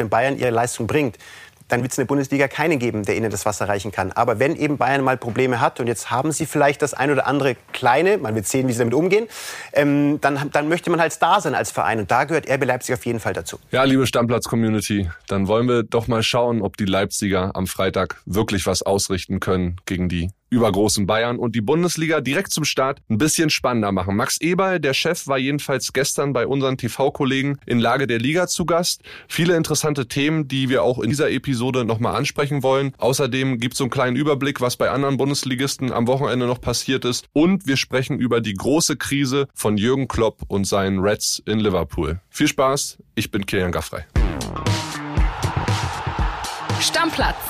wenn Bayern ihre Leistung bringt, dann wird es in der Bundesliga keinen geben, der ihnen das Wasser reichen kann. Aber wenn eben Bayern mal Probleme hat und jetzt haben sie vielleicht das ein oder andere kleine, man wird sehen, wie sie damit umgehen, ähm, dann, dann möchte man halt da sein als Verein und da gehört RB Leipzig auf jeden Fall dazu. Ja, liebe Stammplatz-Community, dann wollen wir doch mal schauen, ob die Leipziger am Freitag wirklich was ausrichten können gegen die übergroßen Bayern und die Bundesliga direkt zum Start ein bisschen spannender machen. Max Eberl, der Chef, war jedenfalls gestern bei unseren TV-Kollegen in Lage der Liga zu Gast. Viele interessante Themen, die wir auch in dieser Episode nochmal ansprechen wollen. Außerdem gibt es einen kleinen Überblick, was bei anderen Bundesligisten am Wochenende noch passiert ist. Und wir sprechen über die große Krise von Jürgen Klopp und seinen Reds in Liverpool. Viel Spaß, ich bin Kilian Gaffrey. Stammplatz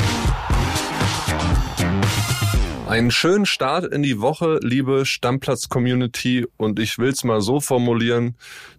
Einen schönen Start in die Woche, liebe Stammplatz-Community. Und ich will es mal so formulieren.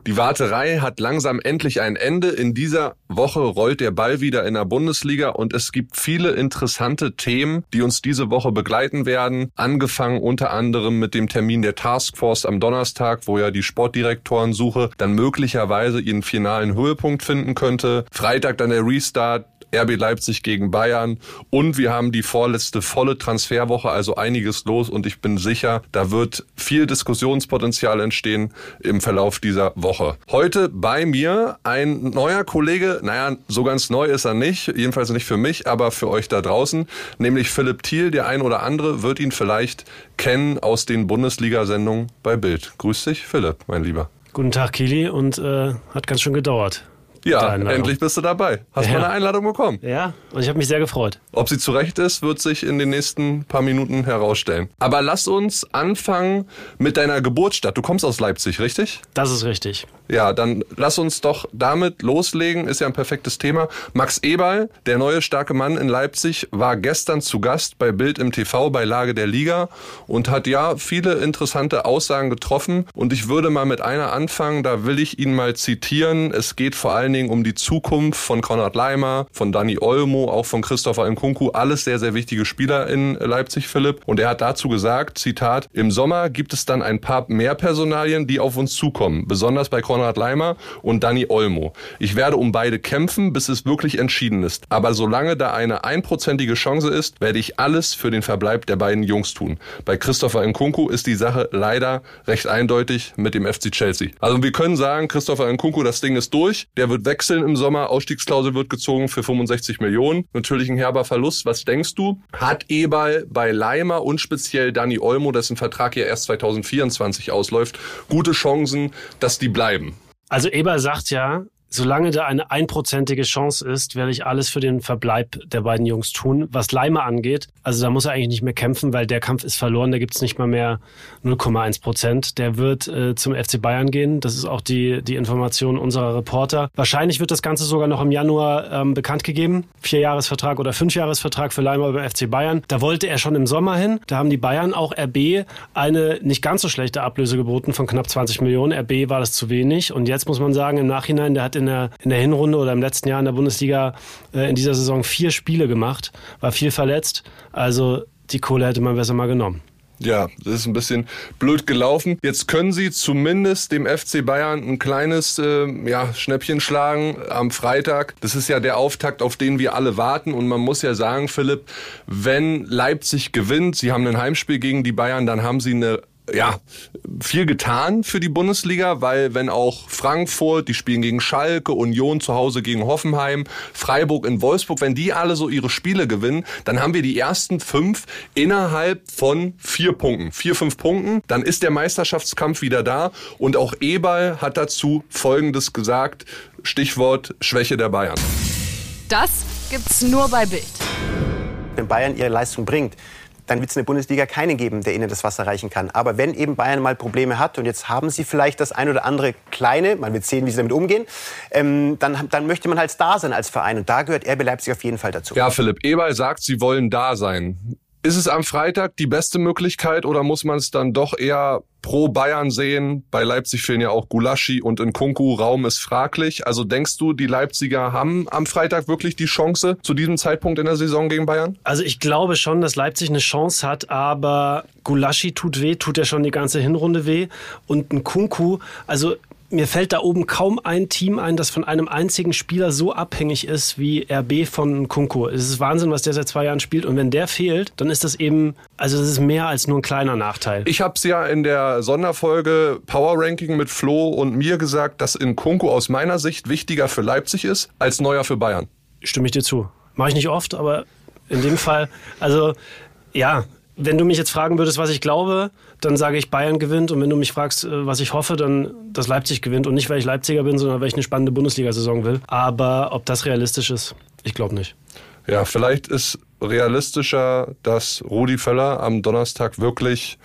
Die Warterei hat langsam endlich ein Ende. In dieser Woche rollt der Ball wieder in der Bundesliga und es gibt viele interessante Themen, die uns diese Woche begleiten werden. Angefangen unter anderem mit dem Termin der Taskforce am Donnerstag, wo ja die Sportdirektorensuche dann möglicherweise ihren finalen Höhepunkt finden könnte. Freitag dann der Restart RB Leipzig gegen Bayern und wir haben die vorletzte volle Transferwoche, also einiges los und ich bin sicher, da wird viel Diskussionspotenzial entstehen im Verlauf dieser Woche. Heute bei mir ein neuer Kollege, naja, so ganz neu ist er nicht, jedenfalls nicht für mich, aber für euch da draußen, nämlich Philipp Thiel. Der ein oder andere wird ihn vielleicht kennen aus den Bundesliga-Sendungen bei Bild. Grüß dich, Philipp, mein Lieber. Guten Tag, Kili, und äh, hat ganz schön gedauert. Ja, endlich bist du dabei. Hast ja. mal eine Einladung bekommen. Ja, und ich habe mich sehr gefreut. Ob sie zurecht ist, wird sich in den nächsten paar Minuten herausstellen. Aber lass uns anfangen mit deiner Geburtsstadt. Du kommst aus Leipzig, richtig? Das ist richtig. Ja, dann lass uns doch damit loslegen. Ist ja ein perfektes Thema. Max Eberl, der neue starke Mann in Leipzig, war gestern zu Gast bei Bild im TV bei Lage der Liga und hat ja viele interessante Aussagen getroffen. Und ich würde mal mit einer anfangen. Da will ich ihn mal zitieren. Es geht vor allem allen Dingen um die Zukunft von Konrad Leimer, von Dani Olmo, auch von Christopher Nkunku. Alles sehr, sehr wichtige Spieler in Leipzig, Philipp. Und er hat dazu gesagt, Zitat, im Sommer gibt es dann ein paar mehr Personalien, die auf uns zukommen. Besonders bei Konrad Leimer und Dani Olmo. Ich werde um beide kämpfen, bis es wirklich entschieden ist. Aber solange da eine einprozentige Chance ist, werde ich alles für den Verbleib der beiden Jungs tun. Bei Christopher Nkunku ist die Sache leider recht eindeutig mit dem FC Chelsea. Also wir können sagen, Christopher Nkunku, das Ding ist durch. Der wird wechseln im Sommer. Ausstiegsklausel wird gezogen für 65 Millionen. Natürlich ein herber Verlust. Was denkst du? Hat Eberl bei Leimer und speziell Dani Olmo, dessen Vertrag ja erst 2024 ausläuft, gute Chancen, dass die bleiben? Also Eberl sagt ja, solange da eine einprozentige Chance ist, werde ich alles für den Verbleib der beiden Jungs tun. Was Leimer angeht, also da muss er eigentlich nicht mehr kämpfen, weil der Kampf ist verloren. Da gibt es nicht mal mehr 0,1 Prozent. Der wird äh, zum FC Bayern gehen. Das ist auch die, die Information unserer Reporter. Wahrscheinlich wird das Ganze sogar noch im Januar ähm, bekannt gegeben. Vierjahresvertrag oder Fünfjahresvertrag für Leimer über FC Bayern. Da wollte er schon im Sommer hin. Da haben die Bayern auch RB eine nicht ganz so schlechte Ablöse geboten von knapp 20 Millionen. RB war das zu wenig. Und jetzt muss man sagen, im Nachhinein, der hat in der, in der Hinrunde oder im letzten Jahr in der Bundesliga äh, in dieser Saison vier Spiele gemacht, war viel verletzt. Also die Kohle hätte man besser mal genommen. Ja, das ist ein bisschen blöd gelaufen. Jetzt können sie zumindest dem FC Bayern ein kleines äh, ja, Schnäppchen schlagen am Freitag. Das ist ja der Auftakt, auf den wir alle warten. Und man muss ja sagen, Philipp, wenn Leipzig gewinnt, sie haben ein Heimspiel gegen die Bayern, dann haben sie eine ja, viel getan für die Bundesliga, weil wenn auch Frankfurt, die spielen gegen Schalke, Union zu Hause gegen Hoffenheim, Freiburg in Wolfsburg, wenn die alle so ihre Spiele gewinnen, dann haben wir die ersten fünf innerhalb von vier Punkten, vier, fünf Punkten, dann ist der Meisterschaftskampf wieder da und auch Eberl hat dazu Folgendes gesagt, Stichwort Schwäche der Bayern. Das gibt's nur bei Bild. Wenn Bayern ihre Leistung bringt, dann wird es in der Bundesliga keinen geben, der ihnen das Wasser reichen kann. Aber wenn eben Bayern mal Probleme hat und jetzt haben sie vielleicht das ein oder andere kleine, man wird sehen, wie sie damit umgehen, ähm, dann, dann möchte man halt da sein als Verein. Und da gehört RB Leipzig auf jeden Fall dazu. Ja, Philipp Eberl sagt, sie wollen da sein. Ist es am Freitag die beste Möglichkeit oder muss man es dann doch eher pro Bayern sehen. Bei Leipzig fehlen ja auch Gulaschi und Nkunku. Raum ist fraglich. Also denkst du, die Leipziger haben am Freitag wirklich die Chance zu diesem Zeitpunkt in der Saison gegen Bayern? Also ich glaube schon, dass Leipzig eine Chance hat, aber Gulaschi tut weh, tut ja schon die ganze Hinrunde weh. Und Nkunku, also mir fällt da oben kaum ein Team ein, das von einem einzigen Spieler so abhängig ist wie RB von Kunko. Es ist Wahnsinn, was der seit zwei Jahren spielt. Und wenn der fehlt, dann ist das eben, also das ist mehr als nur ein kleiner Nachteil. Ich habe es ja in der Sonderfolge Power Ranking mit Flo und mir gesagt, dass in Kunko aus meiner Sicht wichtiger für Leipzig ist als neuer für Bayern. Stimme ich dir zu. Mache ich nicht oft, aber in dem Fall, also ja, wenn du mich jetzt fragen würdest, was ich glaube, dann sage ich, Bayern gewinnt. Und wenn du mich fragst, äh, was ich hoffe, dann, dass Leipzig gewinnt. Und nicht, weil ich Leipziger bin, sondern weil ich eine spannende Bundesliga-Saison will. Aber ob das realistisch ist, ich glaube nicht. Ja, vielleicht ist realistischer, dass Rudi Völler am Donnerstag wirklich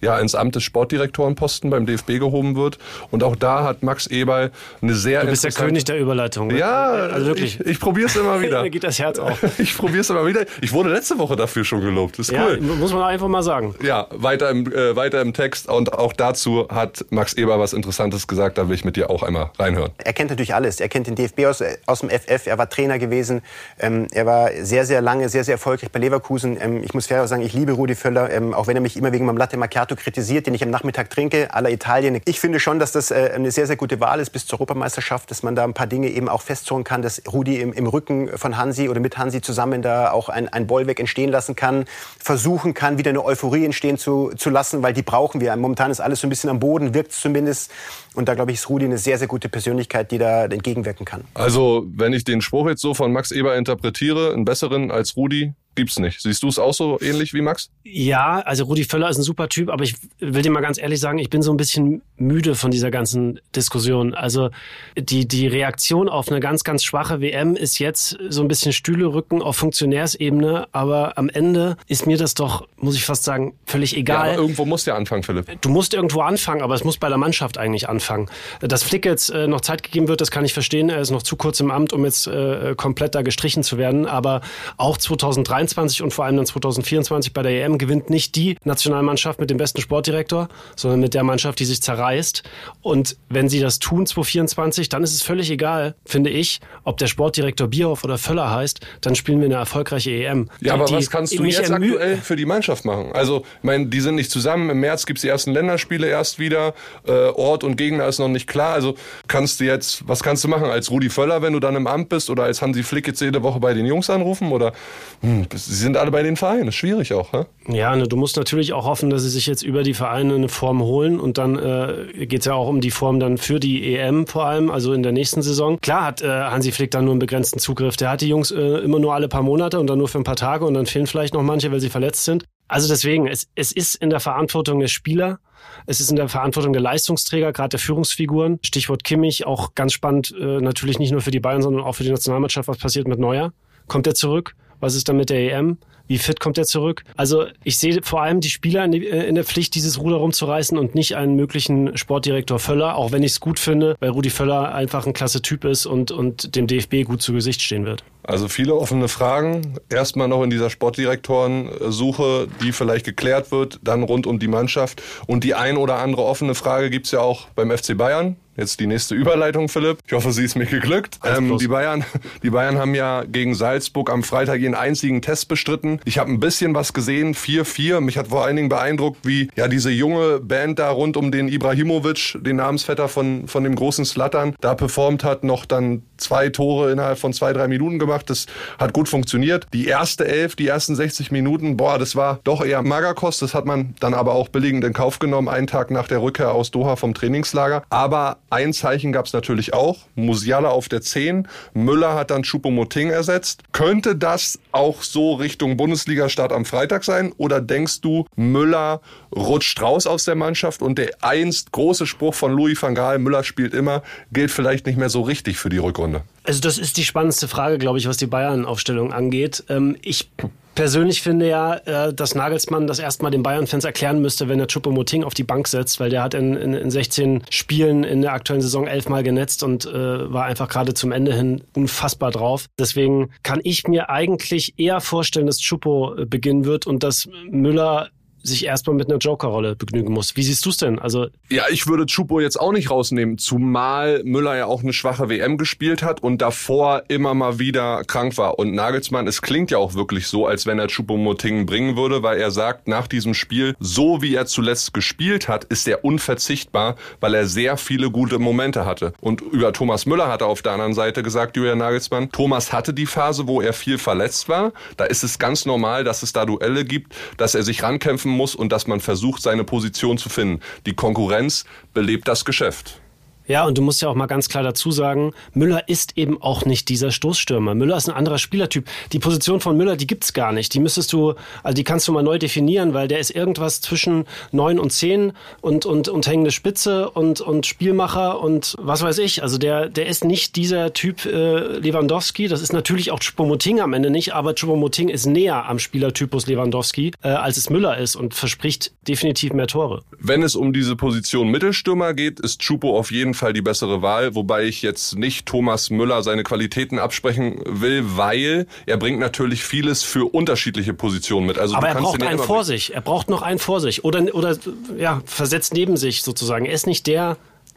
ja, ins Amt des Sportdirektorenposten beim DFB gehoben wird. Und auch da hat Max Eberl eine sehr Du bist der König der Überleitung. Ne? Ja, also wirklich. Ich, ich probiere es immer wieder. Mir geht das Herz auf. ich probiere es immer wieder. Ich wurde letzte Woche dafür schon gelobt. Das ist ja, cool. Muss man einfach mal sagen. Ja, weiter im, äh, weiter im Text. Und auch dazu hat Max Eber was Interessantes gesagt. Da will ich mit dir auch einmal reinhören. Er kennt natürlich alles. Er kennt den DFB aus, aus dem FF. Er war Trainer gewesen. Ähm, er war sehr, sehr lange, sehr, sehr erfolgreich bei Leverkusen. Ähm, ich muss fair sagen, ich liebe Rudi Völler. Ähm, auch wenn er mich immer wegen meinem Latte Macchiato kritisiert, den ich am Nachmittag trinke, aller Italien. Ich finde schon, dass das äh, eine sehr, sehr gute Wahl ist bis zur Europameisterschaft, dass man da ein paar Dinge eben auch festzurren kann, dass Rudi im, im Rücken von Hansi oder mit Hansi zusammen da auch ein, ein Bollwerk entstehen lassen kann, versuchen kann, wieder eine Euphorie entstehen zu, zu lassen, weil die brauchen wir. Momentan ist alles so ein bisschen am Boden, wirkt es zumindest. Und da, glaube ich, ist Rudi eine sehr, sehr gute Persönlichkeit, die da entgegenwirken kann. Also, wenn ich den Spruch jetzt so von Max Eber interpretiere, einen besseren als Rudi gibt's nicht. Siehst du es auch so ähnlich wie Max? Ja, also Rudi Völler ist ein super Typ, aber ich will dir mal ganz ehrlich sagen, ich bin so ein bisschen müde von dieser ganzen Diskussion. Also die, die Reaktion auf eine ganz, ganz schwache WM ist jetzt so ein bisschen Stühle rücken auf Funktionärsebene, aber am Ende ist mir das doch, muss ich fast sagen, völlig egal. Ja, aber irgendwo muss der anfangen, Philipp. Du musst irgendwo anfangen, aber es muss bei der Mannschaft eigentlich anfangen. Dass Flick jetzt äh, noch Zeit gegeben wird, das kann ich verstehen. Er ist noch zu kurz im Amt, um jetzt äh, komplett da gestrichen zu werden, aber auch 2023 2023 und vor allem dann 2024 bei der EM gewinnt nicht die Nationalmannschaft mit dem besten Sportdirektor, sondern mit der Mannschaft, die sich zerreißt. Und wenn sie das tun, 2024, dann ist es völlig egal, finde ich, ob der Sportdirektor Bierhoff oder Völler heißt, dann spielen wir eine erfolgreiche EM. Ja, die, aber was kannst du jetzt aktuell für die Mannschaft machen? Also, ich meine, die sind nicht zusammen. Im März gibt es die ersten Länderspiele erst wieder. Äh, Ort und Gegner ist noch nicht klar. Also kannst du jetzt, was kannst du machen als Rudi Völler, wenn du dann im Amt bist oder als Hansi Flick jetzt jede Woche bei den Jungs anrufen? Oder hm, sie sind alle bei den Vereinen. Das ist schwierig auch. Ne? Ja, ne, du musst natürlich auch hoffen, dass sie sich jetzt über die Vereine eine Form holen. Und dann äh, geht es ja auch um die Form dann für die EM vor allem, also in der nächsten Saison. Klar hat äh, Hansi Flick dann nur einen begrenzten Zugriff. Der hat die Jungs äh, immer nur alle paar Monate und dann nur für ein paar Tage und dann fehlen vielleicht noch manche, weil sie verletzt sind. Also deswegen, es, es ist in der Verantwortung der Spieler, es ist in der Verantwortung der Leistungsträger, gerade der Führungsfiguren. Stichwort Kimmich, auch ganz spannend, äh, natürlich nicht nur für die Bayern, sondern auch für die Nationalmannschaft, was passiert mit Neuer. Kommt er zurück? Was ist dann mit der EM? Wie fit kommt er zurück? Also ich sehe vor allem die Spieler in, die, in, der Pflicht, dieses Ruder rumzureißen und nicht einen möglichen Sportdirektor Völler, auch wenn ich es gut finde, weil Rudi Völler einfach ein klasse Typ ist und, und dem DFB gut zu Gesicht stehen wird. Also viele offene Fragen. Erstmal noch in dieser Sportdirektorensuche, die vielleicht geklärt wird, dann rund um die Mannschaft. Und die ein oder andere offene Frage gibt's ja auch beim FC Bayern. Jetzt die nächste Überleitung, Philipp. Ich hoffe, sie ist mir geglückt. Ähm, die, Bayern, die Bayern haben ja gegen Salzburg am Freitag ihren einzigen Test bestritten. Ich habe ein bisschen was gesehen, 4-4. Mich hat vor allen Dingen beeindruckt, wie ja diese junge Band da rund um den Ibrahimovic, den Namensvetter von, von dem großen Slattern, da performt hat, noch dann zwei Tore innerhalb von zwei, drei Minuten gemacht. Das hat gut funktioniert. Die erste Elf, die ersten 60 Minuten, boah, das war doch eher Magerkost. Das hat man dann aber auch billigend in Kauf genommen, einen Tag nach der Rückkehr aus Doha vom Trainingslager. Aber ein Zeichen gab es natürlich auch. Musiala auf der 10. Müller hat dann Choupo-Moting ersetzt. Könnte das auch so Richtung Bundesliga-Start am Freitag sein? Oder denkst du, Müller rutscht raus aus der Mannschaft und der einst große Spruch von Louis van Gaal, Müller spielt immer, gilt vielleicht nicht mehr so richtig für die Rückrunde? Also das ist die spannendste Frage, glaube ich, was die Bayern-Aufstellung angeht. Ähm, ich persönlich finde ja, äh, dass Nagelsmann das erstmal den Bayern-Fans erklären müsste, wenn er Choupo-Moting auf die Bank setzt, weil der hat in, in, in 16 Spielen in der aktuellen Saison elfmal genetzt und äh, war einfach gerade zum Ende hin unfassbar drauf. Deswegen kann ich mir eigentlich eher vorstellen, dass Choupo äh, beginnen wird und dass Müller sich erstmal mit einer Joker-Rolle begnügen muss. Wie siehst du es denn? Also ja, ich würde Chupo jetzt auch nicht rausnehmen, zumal Müller ja auch eine schwache WM gespielt hat und davor immer mal wieder krank war. Und Nagelsmann, es klingt ja auch wirklich so, als wenn er Chupo-Moting bringen würde, weil er sagt, nach diesem Spiel, so wie er zuletzt gespielt hat, ist er unverzichtbar, weil er sehr viele gute Momente hatte. Und über Thomas Müller hat er auf der anderen Seite gesagt, Julian Nagelsmann, Thomas hatte die Phase, wo er viel verletzt war. Da ist es ganz normal, dass es da Duelle gibt, dass er sich rankämpfen muss und dass man versucht, seine Position zu finden. Die Konkurrenz belebt das Geschäft. Ja, und du musst ja auch mal ganz klar dazu sagen, Müller ist eben auch nicht dieser Stoßstürmer. Müller ist ein anderer Spielertyp. Die Position von Müller, die gibt's gar nicht. Die müsstest du, also die kannst du mal neu definieren, weil der ist irgendwas zwischen neun und zehn und, und, und hängende Spitze und, und Spielmacher und was weiß ich. Also der, der ist nicht dieser Typ äh, Lewandowski. Das ist natürlich auch Chupomoting am Ende nicht, aber Chupomoting ist näher am Spielertypus Lewandowski, äh, als es Müller ist und verspricht definitiv mehr Tore. Wenn es um diese Position Mittelstürmer geht, ist Chupo auf jeden Fall die bessere Wahl, wobei ich jetzt nicht Thomas Müller seine Qualitäten absprechen will, weil er bringt natürlich vieles für unterschiedliche Positionen mit. Also Aber er braucht einen vor sich. Er braucht noch einen vor sich oder oder ja versetzt neben sich sozusagen. Er ist nicht der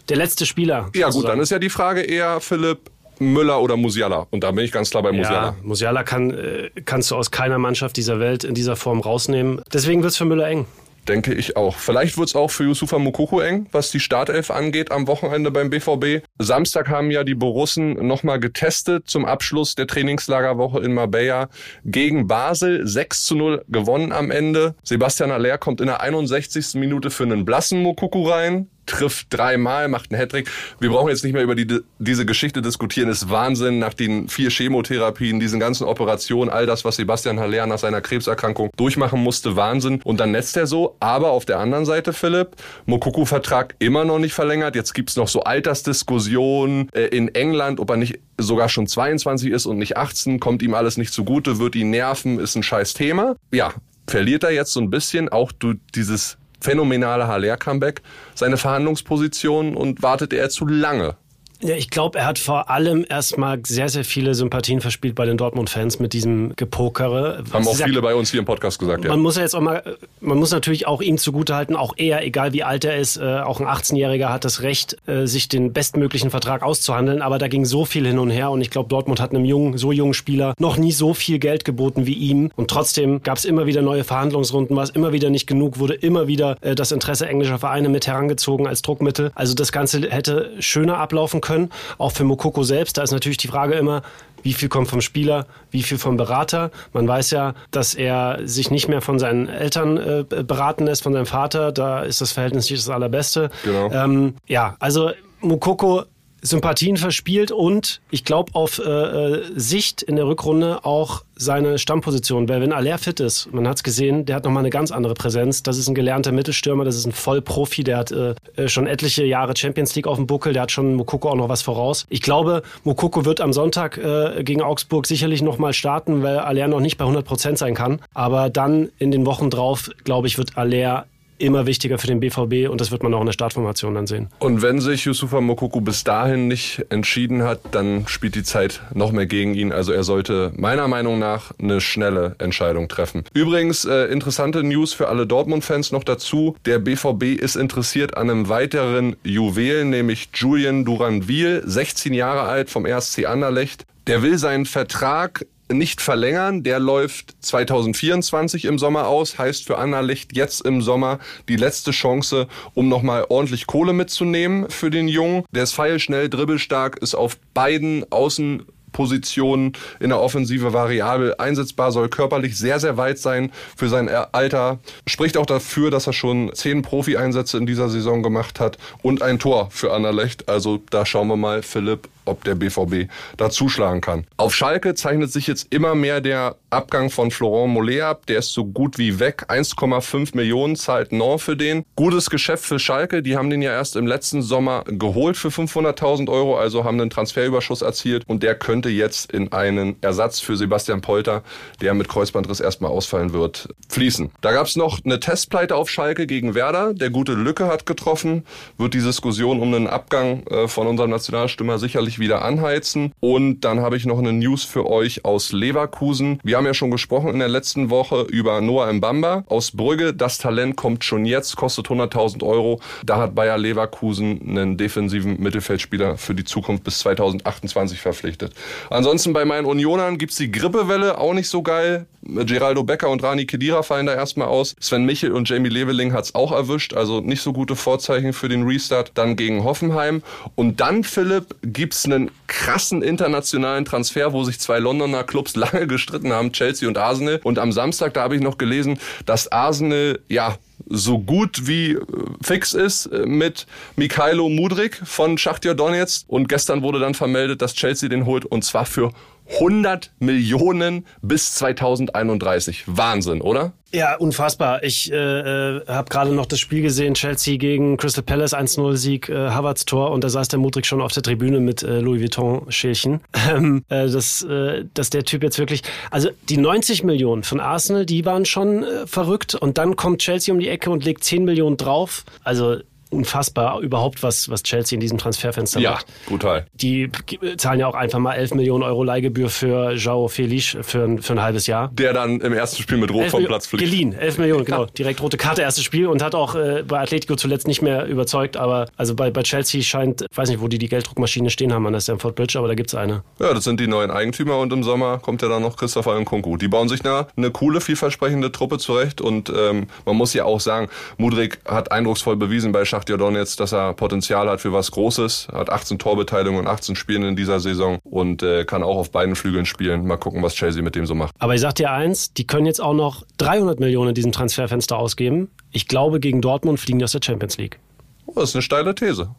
der letzte Spieler. Ja sozusagen. gut, dann ist ja die Frage eher Philipp. Müller oder Musiala. Und da bin ich ganz klar bei Musiala. Ja, Musiala kann, äh, kannst du aus keiner Mannschaft dieser Welt in dieser Form rausnehmen. Deswegen wird es für Müller eng. Denke ich auch. Vielleicht wird es auch für Yusufa Mukoko eng, was die Startelf angeht am Wochenende beim BVB. Samstag haben ja die Borussen nochmal getestet zum Abschluss der Trainingslagerwoche in Marbella gegen Basel. 6 zu 0 gewonnen am Ende. Sebastian Aller kommt in der 61. Minute für einen blassen Mukoko rein trifft dreimal, macht einen Hattrick. Wir brauchen jetzt nicht mehr über die, diese Geschichte diskutieren. ist Wahnsinn nach den vier Chemotherapien, diesen ganzen Operationen, all das, was Sebastian Haller nach seiner Krebserkrankung durchmachen musste. Wahnsinn. Und dann netzt er so. Aber auf der anderen Seite, Philipp, Mokuku-Vertrag immer noch nicht verlängert. Jetzt gibt's noch so Altersdiskussionen äh, in England, ob er nicht sogar schon 22 ist und nicht 18. Kommt ihm alles nicht zugute, wird ihn nerven, ist ein scheiß Thema. Ja, verliert er jetzt so ein bisschen auch du dieses phänomenale Haller-Comeback. Seine Verhandlungsposition und wartet er zu lange ja, ich glaube, er hat vor allem erstmal sehr, sehr viele Sympathien verspielt bei den Dortmund-Fans mit diesem Gepokere. Haben auch viele bei uns hier im Podcast gesagt, ja. Man muss ja jetzt auch mal, man muss natürlich auch ihm zugutehalten, auch er, egal wie alt er ist, äh, auch ein 18-Jähriger hat das Recht, äh, sich den bestmöglichen Vertrag auszuhandeln. Aber da ging so viel hin und her und ich glaube, Dortmund hat einem jungen, so jungen Spieler noch nie so viel Geld geboten wie ihm. Und trotzdem gab es immer wieder neue Verhandlungsrunden, war es immer wieder nicht genug, wurde immer wieder äh, das Interesse englischer Vereine mit herangezogen als Druckmittel. Also das Ganze hätte schöner ablaufen können können. Auch für Mokoko selbst, da ist natürlich die Frage immer, wie viel kommt vom Spieler, wie viel vom Berater. Man weiß ja, dass er sich nicht mehr von seinen Eltern äh, beraten lässt, von seinem Vater. Da ist das Verhältnis nicht das allerbeste. Genau. Ähm, ja, also Mokoko Sympathien verspielt und ich glaube auf äh, äh, Sicht in der Rückrunde auch seine Stammposition. Weil wenn Aller fit ist, man hat es gesehen, der hat nochmal eine ganz andere Präsenz. Das ist ein gelernter Mittelstürmer, das ist ein Vollprofi, der hat äh, äh, schon etliche Jahre Champions League auf dem Buckel, der hat schon Mokoko auch noch was voraus. Ich glaube, Mokoko wird am Sonntag äh, gegen Augsburg sicherlich nochmal starten, weil Aller noch nicht bei 100 Prozent sein kann. Aber dann in den Wochen drauf, glaube ich, wird Aller immer wichtiger für den BVB und das wird man auch in der Startformation dann sehen. Und wenn sich Yusufa Mokoku bis dahin nicht entschieden hat, dann spielt die Zeit noch mehr gegen ihn. Also er sollte meiner Meinung nach eine schnelle Entscheidung treffen. Übrigens äh, interessante News für alle Dortmund-Fans noch dazu. Der BVB ist interessiert an einem weiteren Juwel, nämlich Julian Duranville, 16 Jahre alt vom RSC Anderlecht. Der will seinen Vertrag nicht verlängern. Der läuft 2024 im Sommer aus. Heißt für Anderlecht jetzt im Sommer die letzte Chance, um nochmal ordentlich Kohle mitzunehmen für den Jungen. Der ist feilschnell, dribbelstark, ist auf beiden Außen Positionen in der Offensive variabel einsetzbar, soll körperlich sehr, sehr weit sein für sein Alter. Spricht auch dafür, dass er schon zehn Profi-Einsätze in dieser Saison gemacht hat und ein Tor für Anderlecht. Also da schauen wir mal, Philipp, ob der BVB da zuschlagen kann. Auf Schalke zeichnet sich jetzt immer mehr der Abgang von Florent Mollet ab. Der ist so gut wie weg. 1,5 Millionen zahlt Nord für den. Gutes Geschäft für Schalke. Die haben den ja erst im letzten Sommer geholt für 500.000 Euro, also haben einen Transferüberschuss erzielt und der könnte jetzt in einen Ersatz für Sebastian Polter, der mit Kreuzbandriss erstmal ausfallen wird, fließen. Da gab es noch eine Testpleite auf Schalke gegen Werder. Der gute Lücke hat getroffen. Wird die Diskussion um einen Abgang äh, von unserem Nationalstürmer sicherlich ordentlich wieder anheizen. Und dann habe ich noch eine News für euch aus Leverkusen. Wir haben ja schon gesprochen in der letzten Woche über Noah Mbamba aus Brügge. Das Talent kommt schon jetzt, kostet 100.000 Euro. Da hat Bayer Leverkusen einen defensiven Mittelfeldspieler für die Zukunft bis 2028 verpflichtet. Ansonsten bei meinen Unionern gibt's die Grippewelle, auch nicht so geil. Geraldo Becker und Rani Kedira fallen da erstmal aus. Sven Michel und Jamie Leveling hat's auch erwischt, also nicht so gute Vorzeichen für den Restart. Dann gegen Hoffenheim. Und dann, Philipp, gibt's einen krassen internationalen Transfer, wo sich zwei Londoner Clubs lange gestritten haben, Chelsea und Arsenal. Und am Samstag, da habe ich noch gelesen, dass Arsenal, ja, so gut wie äh, fix ist äh, mit Mikhailo Mudrik von Schachtja Donetsk. Und gestern wurde dann vermeldet, dass Chelsea den holt und zwar für 100 Millionen bis 2031. Wahnsinn, oder? Ja, unfassbar. Ich äh, äh, habe gerade noch das Spiel gesehen, Chelsea gegen Crystal Palace 1-0-Sieg, äh, Havertz Tor und da saß der Mudrik schon auf der Tribüne mit äh, Louis Vuitton-Schälchen. Ähm, äh, dass, äh, dass der Typ jetzt wirklich, also die 90 Millionen von Arsenal, die waren schon äh, verrückt und dann kommt Chelsea um die Ecke und legt 10 Millionen drauf. Also unfassbar überhaupt, was, was Chelsea in diesem Transferfenster Ja, macht. brutal. Die zahlen ja auch einfach mal 11 Millionen Euro Leihgebühr für Joao Felix für, ein- für ein halbes Jahr. Der dann im ersten Spiel mit Rot 11 vom Platz fliegt. Geliehen, 11 Millionen, genau. Direkt rote Karte, erstes Spiel und hat auch äh, bei Atletico zuletzt nicht mehr überzeugt. Aber also bei, bei Chelsea scheint, weiß nicht, wo die die Gelddruckmaschine stehen haben an der Stamford Bridge, aber da gibt's eine. Ja, das sind die neuen Eigentümer und im Sommer kommt ja dann noch Christopher Nkunku. Die bauen sich eine, eine coole, vielversprechende Truppe zurecht und ähm, man muss ja auch sagen, Mudrik hat eindrucksvoll bewiesen bei Schachtja Donetsk, dass er Potenzial hat für was Großes, hat 18 Torbeteiligungen und 18 Spielen in dieser Saison und äh, kann auch auf beiden Flügeln spielen. Mal gucken, was Chelsea mit dem so macht. Aber ich sag dir eins, die können jetzt auch noch 300 Millionen in diesem Transferfenster ausgeben. Ich glaube, gegen Dortmund fliegen die aus der Champions League. Oh, das ist eine steile These.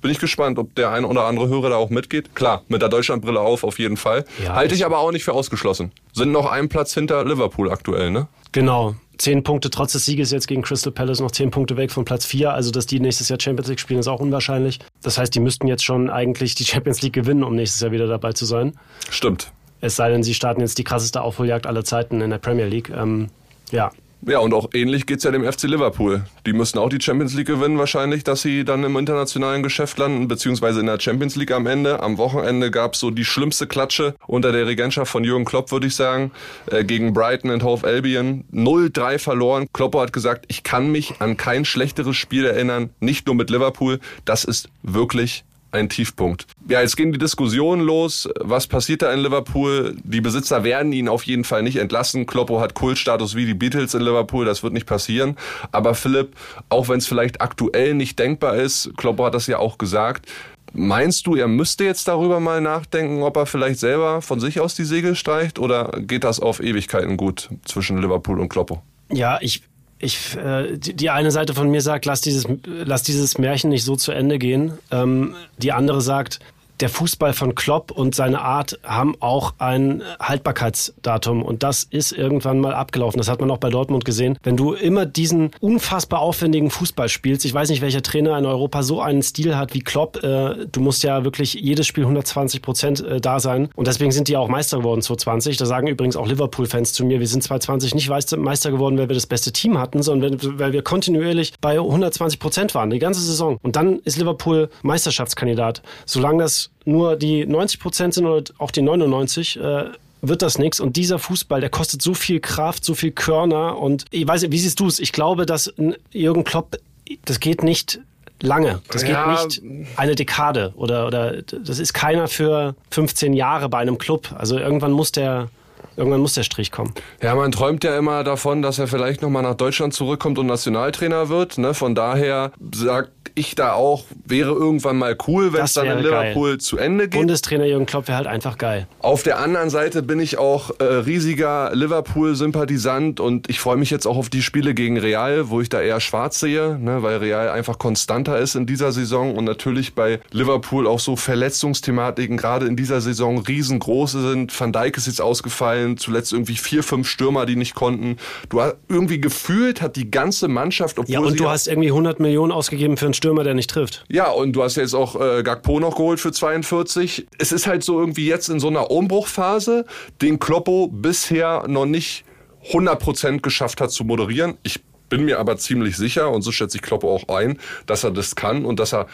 Bin ich gespannt, ob der ein oder andere Hörer da auch mitgeht. Klar, mit der Deutschlandbrille auf, auf jeden Fall. Ja, Halte ich aber auch nicht für ausgeschlossen. Sind noch einen Platz hinter Liverpool aktuell, ne? Genau. Zehn Punkte trotz des Sieges jetzt gegen Crystal Palace noch zehn Punkte weg von Platz vier. Also, dass die nächstes Jahr Champions League spielen, ist auch unwahrscheinlich. Das heißt, die müssten jetzt schon eigentlich die Champions League gewinnen, um nächstes Jahr wieder dabei zu sein. Stimmt. Es sei denn, sie starten jetzt die krasseste Aufholjagd aller Zeiten in der Premier League. Ähm, ja. Ja, und auch ähnlich geht's ja dem FC Liverpool. Die müssen auch die Champions League gewinnen wahrscheinlich, dass sie dann im internationalen Geschäft landen, beziehungsweise in der Champions League am Ende. Am Wochenende gab's so die schlimmste Klatsche unter der Regentschaft von Jürgen Klopp, würde ich sagen, äh, gegen Brighton and Hove Albion. 0-3 verloren. Kloppo hat gesagt, ich kann mich an kein schlechteres Spiel erinnern, nicht nur mit Liverpool. Das ist wirklich ein Tiefpunkt. Ja, jetzt gehen die Diskussionen los. Was passiert da in Liverpool? Die Besitzer werden ihn auf jeden Fall nicht entlassen. Kloppo hat Kultstatus wie die Beatles in Liverpool. Das wird nicht passieren. Aber Philipp, auch wenn es vielleicht aktuell nicht denkbar ist, Kloppo hat das ja auch gesagt. Meinst du, er müsste jetzt darüber mal nachdenken, ob er vielleicht selber von sich aus die Segel streicht? Oder geht das auf Ewigkeiten gut zwischen Liverpool und Kloppo? Ja, ich, ich, äh, die, die eine Seite von mir sagt, lass dieses, lass dieses Märchen nicht so zu Ende gehen. Ähm, die andere sagt, der Fußball von Klopp und seine Art haben auch ein Haltbarkeitsdatum und das ist irgendwann mal abgelaufen. Das hat man auch bei Dortmund gesehen. Wenn du immer diesen unfassbar aufwendigen Fußball spielst, ich weiß nicht, welcher Trainer in Europa so einen Stil hat wie Klopp, äh, du musst ja wirklich jedes Spiel 120 Prozent äh, da sein und deswegen sind die auch Meister geworden 2020. Da sagen übrigens auch Liverpool-Fans zu mir, wir sind 2020 nicht Meister geworden, weil wir das beste Team hatten, sondern weil wir kontinuierlich bei 120 Prozent waren, die ganze Saison. Und dann ist Liverpool Meisterschaftskandidat. Solange das nur die 90 Prozent sind oder auch die 99, äh, wird das nichts. Und dieser Fußball, der kostet so viel Kraft, so viel Körner. Und ich weiß nicht, wie siehst du es? Ich glaube, dass Jürgen Klopp, das geht nicht lange. Das geht Ja. nicht eine Dekade oder, oder das ist keiner für 15 Jahre bei einem Club. Also irgendwann muss der, irgendwann muss der Strich kommen. Ja, man träumt ja immer davon, dass er vielleicht nochmal nach Deutschland zurückkommt und Nationaltrainer wird. Ne? Von daher sag ich da auch, wäre irgendwann mal cool, wenn es dann in wäre geil. Liverpool zu Ende geht. Bundestrainer Jürgen Klopp wäre halt einfach geil. Auf der anderen Seite bin ich auch äh, riesiger Liverpool-Sympathisant und ich freue mich jetzt auch auf die Spiele gegen Real, wo ich da eher schwarz sehe, ne, weil Real einfach konstanter ist in dieser Saison und natürlich bei Liverpool auch so Verletzungsthematiken gerade in dieser Saison riesengroße sind. Van Dijk ist jetzt ausgefallen, zuletzt irgendwie vier, fünf Stürmer, die nicht konnten. Du hast irgendwie gefühlt hat die ganze Mannschaft, obwohl Ja, und du hast irgendwie 100 Millionen ausgegeben für einen Stürmer, der nicht trifft. ja, und du hast jetzt auch äh, Gakpo noch geholt für 42. Es ist halt so irgendwie jetzt in so einer Umbruchphase, den Kloppo bisher noch nicht 100% geschafft hat zu moderieren. Ich bin mir aber ziemlich sicher, und so schätze ich Kloppo auch ein, dass er das kann und dass er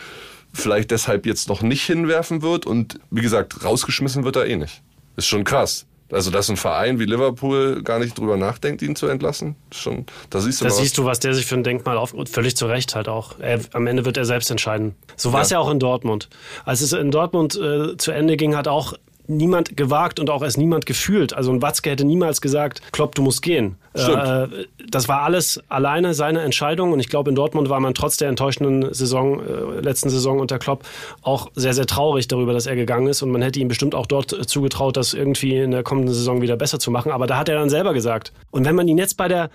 vielleicht deshalb jetzt noch nicht hinwerfen wird. Und wie gesagt, rausgeschmissen wird er eh nicht. Ist schon krass. Also, dass ein Verein wie Liverpool gar nicht drüber nachdenkt, ihn zu entlassen, schon, da siehst du Da siehst du, was der sich für ein Denkmal auf, völlig zu Recht halt auch. Er, am Ende wird er selbst entscheiden. So war es ja. Ja. auch in Dortmund. Als es in Dortmund äh, zu Ende ging, hat auch niemand gewagt und auch erst niemand gefühlt. Also ein Watzke hätte niemals gesagt, Klopp, du musst gehen. Äh, das war alles alleine seine Entscheidung und ich glaube, in Dortmund war man trotz der enttäuschenden Saison, äh, letzten Saison unter Klopp auch sehr, sehr traurig darüber, dass er gegangen ist und man hätte ihm bestimmt auch dort zugetraut, das irgendwie in der kommenden Saison wieder besser zu machen. Aber da hat er dann selber gesagt. Und wenn man ihn jetzt bei der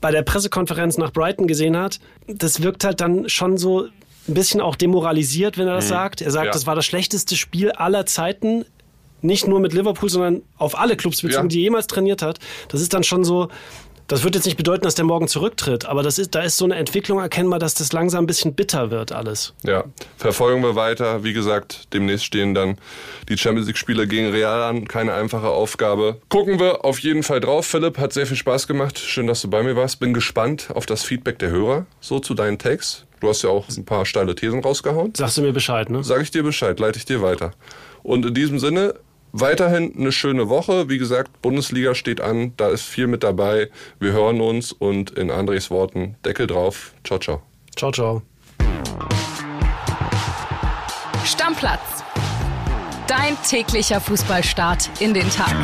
bei der Pressekonferenz nach Brighton gesehen hat, das wirkt halt dann schon so ein bisschen auch demoralisiert, wenn er das sagt. Er sagt, Ja. das war das schlechteste Spiel aller Zeiten. Nicht nur mit Liverpool, sondern auf alle Clubs bezogen, Ja. die jemals trainiert hat. Das ist dann schon so, das wird jetzt nicht bedeuten, dass der morgen zurücktritt, aber das ist, da ist so eine Entwicklung erkennbar, dass das langsam ein bisschen bitter wird alles. Ja, verfolgen wir weiter. Wie gesagt, demnächst stehen dann die Champions League-Spiele gegen Real an. Keine einfache Aufgabe. Gucken wir auf jeden Fall drauf. Philipp, hat sehr viel Spaß gemacht. Schön, dass du bei mir warst. Bin gespannt auf das Feedback der Hörer, so zu deinen Takes. Du hast ja auch ein paar steile Thesen rausgehauen. Sagst du mir Bescheid, ne? Sage ich dir Bescheid, leite ich dir weiter. Und in diesem Sinne, weiterhin eine schöne Woche. Wie gesagt, Bundesliga steht an, da ist viel mit dabei. Wir hören uns und in Andres Worten, Deckel drauf. Ciao, ciao. Ciao, ciao. Stammplatz. Dein täglicher Fußballstart in den Tag.